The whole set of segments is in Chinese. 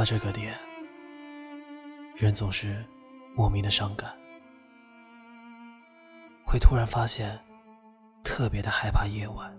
到这个点，人总是莫名的伤感，会突然发现特别的害怕夜晚。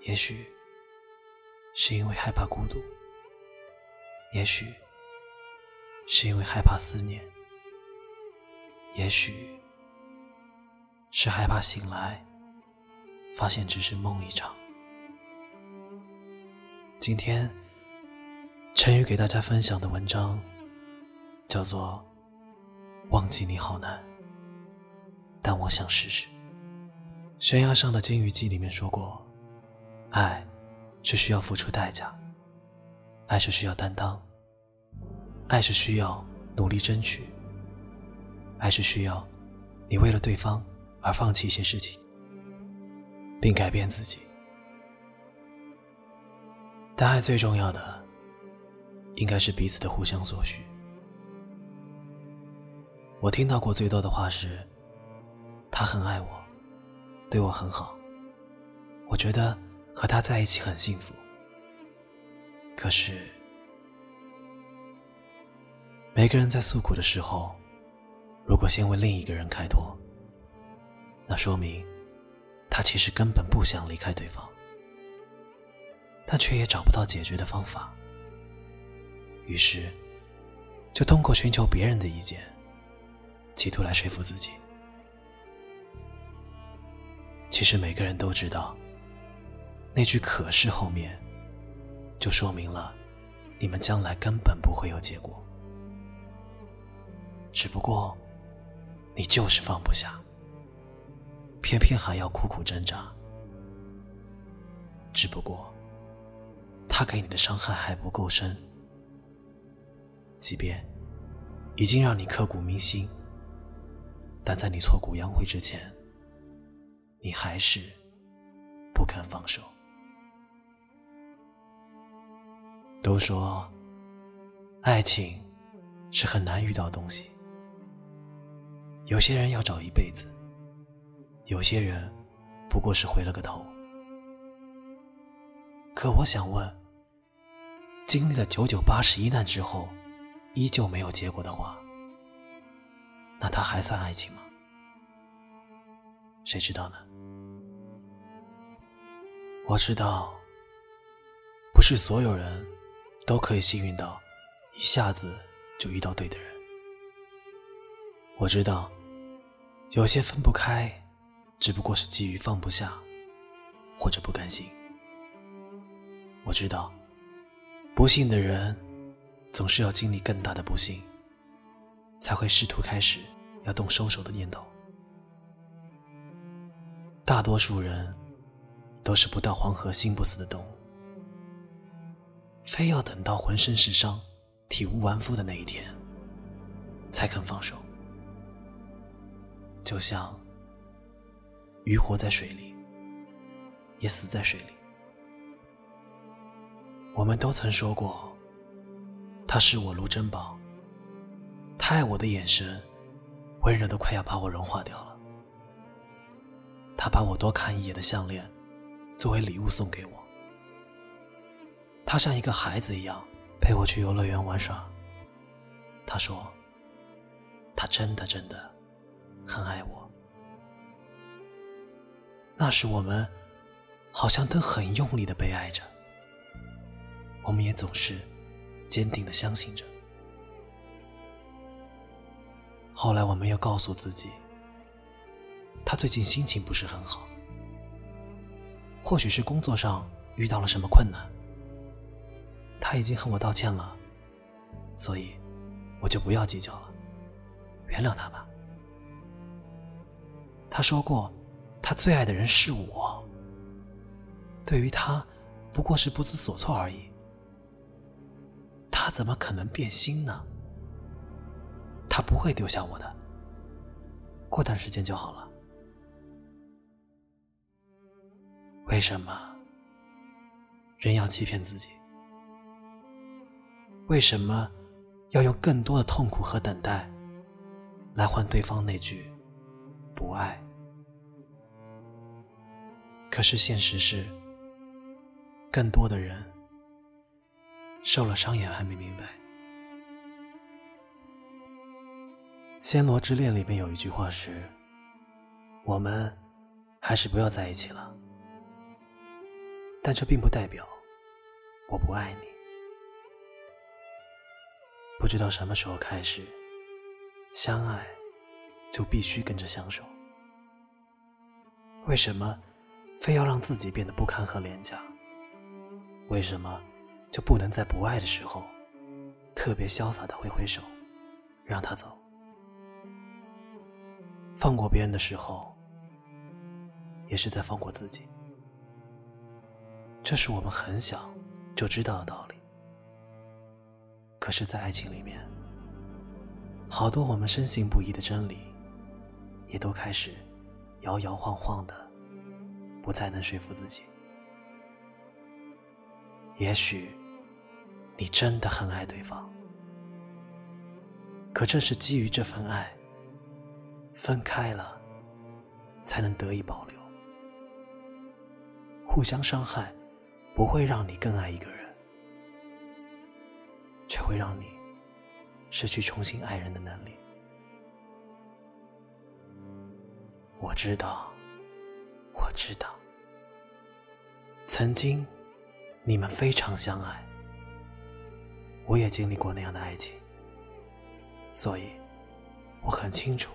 也许是因为害怕孤独，也许是因为害怕思念，也许是害怕醒来发现只是梦一场。今天。陈宇给大家分享的文章叫做《忘记你好难》，但我想试试。悬崖上的金鱼记里面说过，爱是需要付出代价，爱是需要担当，爱是需要努力争取，爱是需要你为了对方而放弃一些事情，并改变自己。但爱最重要的。应该是彼此的互相所需。我听到过最多的话是：“他很爱我，对我很好，我觉得和他在一起很幸福。”可是，每个人在诉苦的时候，如果先为另一个人开脱，那说明他其实根本不想离开对方，但却也找不到解决的方法。于是，就通过寻求别人的意见，企图来说服自己。其实每个人都知道，那句“可是”后面，就说明了你们将来根本不会有结果。只不过，你就是放不下，偏偏还要苦苦挣扎。只不过，他给你的伤害还不够深。即便已经让你刻骨铭心，但在你挫骨扬灰之前，你还是不肯放手。都说爱情是很难遇到东西，有些人要找一辈子，有些人不过是回了个头。可我想问，经历了九九八十一难之后，依旧没有结果的话，那它还算爱情吗？谁知道呢？我知道，不是所有人都可以幸运到一下子就遇到对的人。我知道，有些分不开，只不过是基于放不下或者不甘心。我知道，不幸的人。总是要经历更大的不幸，才会试图开始要动收手的念头。大多数人都是不到黄河心不死的动物，非要等到浑身是伤、体无完肤的那一天，才肯放手。就像鱼活在水里，也死在水里。我们都曾说过。他视我如珍宝，他爱我的眼神，温柔的快要把我融化掉了。他把我多看一眼的项链，作为礼物送给我。他像一个孩子一样陪我去游乐园玩耍。他说，他真的真的很爱我。那时我们好像都很用力的被爱着，我们也总是。坚定的相信着。后来，我们又告诉自己，他最近心情不是很好，或许是工作上遇到了什么困难。他已经和我道歉了，所以我就不要计较了，原谅他吧。他说过，他最爱的人是我，对于他，不过是不知所措而已。他怎么可能变心呢？他不会丢下我的，过段时间就好了。为什么人要欺骗自己？为什么要用更多的痛苦和等待来换对方那句不爱？可是现实是，更多的人。受了伤也还没明白。《暹罗之恋》里面有一句话是：“我们还是不要在一起了。”但这并不代表我不爱你。不知道什么时候开始，相爱就必须跟着相守。为什么非要让自己变得不堪和廉价？为什么就不能在不爱的时候，特别潇洒的挥挥手，让他走？放过别人的时候，也是在放过自己。这是我们很小就知道的道理。可是，在爱情里面，好多我们深信不疑的真理，也都开始摇摇晃晃的，不再能说服自己。也许，你真的很爱对方，可正是基于这份爱。分开了，才能得以保留。互相伤害，不会让你更爱一个人，却会让你失去重新爱人的能力。我知道，我知道，曾经你们非常相爱，我也经历过那样的爱情，所以我很清楚。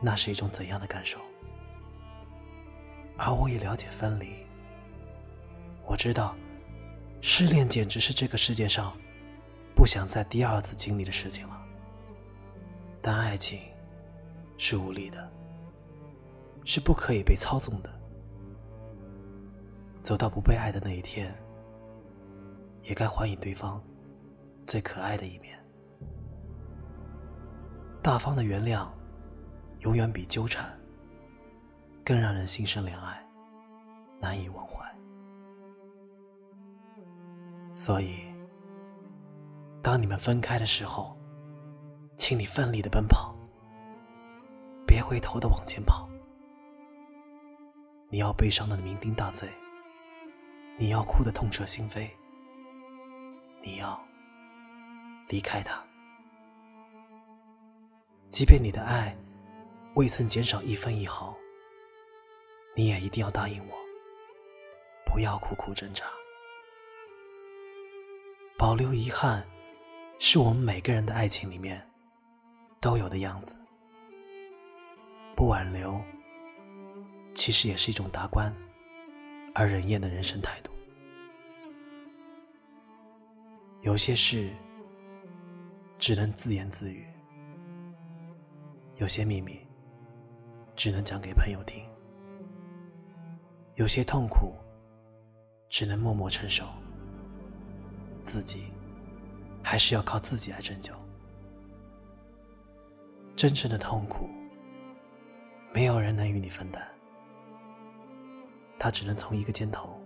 那是一种怎样的感受？而我也了解分离。我知道，失恋简直是这个世界上不想再第二次经历的事情了。但爱情是无力的，是不可以被操纵的。走到不被爱的那一天，也该还以对方最可爱的一面。大方的原谅。永远比纠缠更让人心生怜爱，难以忘怀。所以，当你们分开的时候，请你奋力的奔跑，别回头的往前跑。你要悲伤的酩酊大醉，你要哭的痛彻心扉，你要离开他，即便你的爱。未曾减少一分一毫，你也一定要答应我，不要苦苦挣扎。保留遗憾，是我们每个人的爱情里面都有的样子。不挽留，其实也是一种达观而人厌的人生态度。有些事只能自言自语，有些秘密。只能讲给朋友听，有些痛苦只能默默承受，自己还是要靠自己来拯救。真正的痛苦，没有人能与你分担，他只能从一个肩头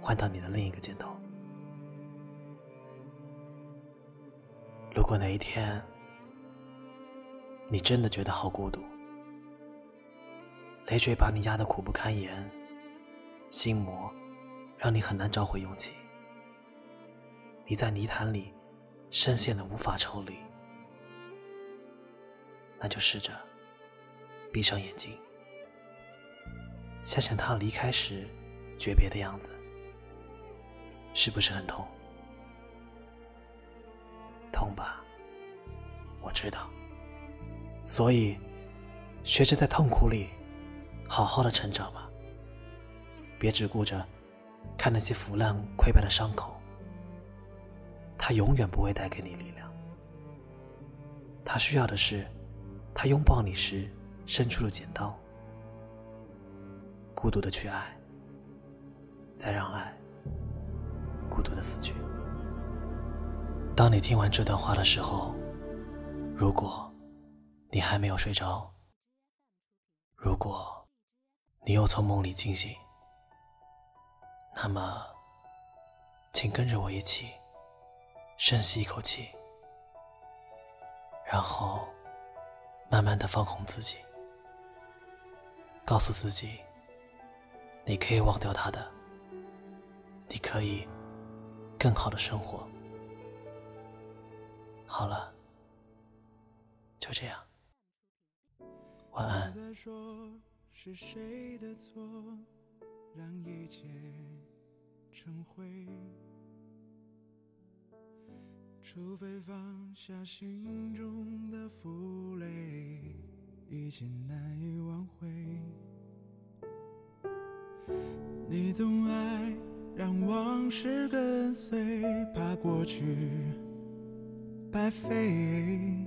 换到你的另一个肩头。如果哪一天你真的觉得好孤独，累赘把你压得苦不堪言，心魔让你很难找回勇气。你在泥潭里深陷的无法抽离，那就试着闭上眼睛，想想他离开时诀别的样子，是不是很痛？知道。所以，学着在痛苦里。好好的成长吧，别只顾着看那些腐烂溃败的伤口，它永远不会带给你力量。他需要的是，他拥抱你时伸出的剪刀。孤独的去爱，再让爱孤独的死去。当你听完这段话的时候，如果你还没有睡着，如果。你又从梦里惊醒，那么，请跟着我一起深吸一口气，然后慢慢的放空自己，告诉自己，你可以忘掉他的，你可以更好的生活。好了，就这样，晚安是谁的错让一切成灰。除非放下心中的负累，一切难以挽回。你总爱让往事跟随，怕过去白费。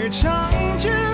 与长剑。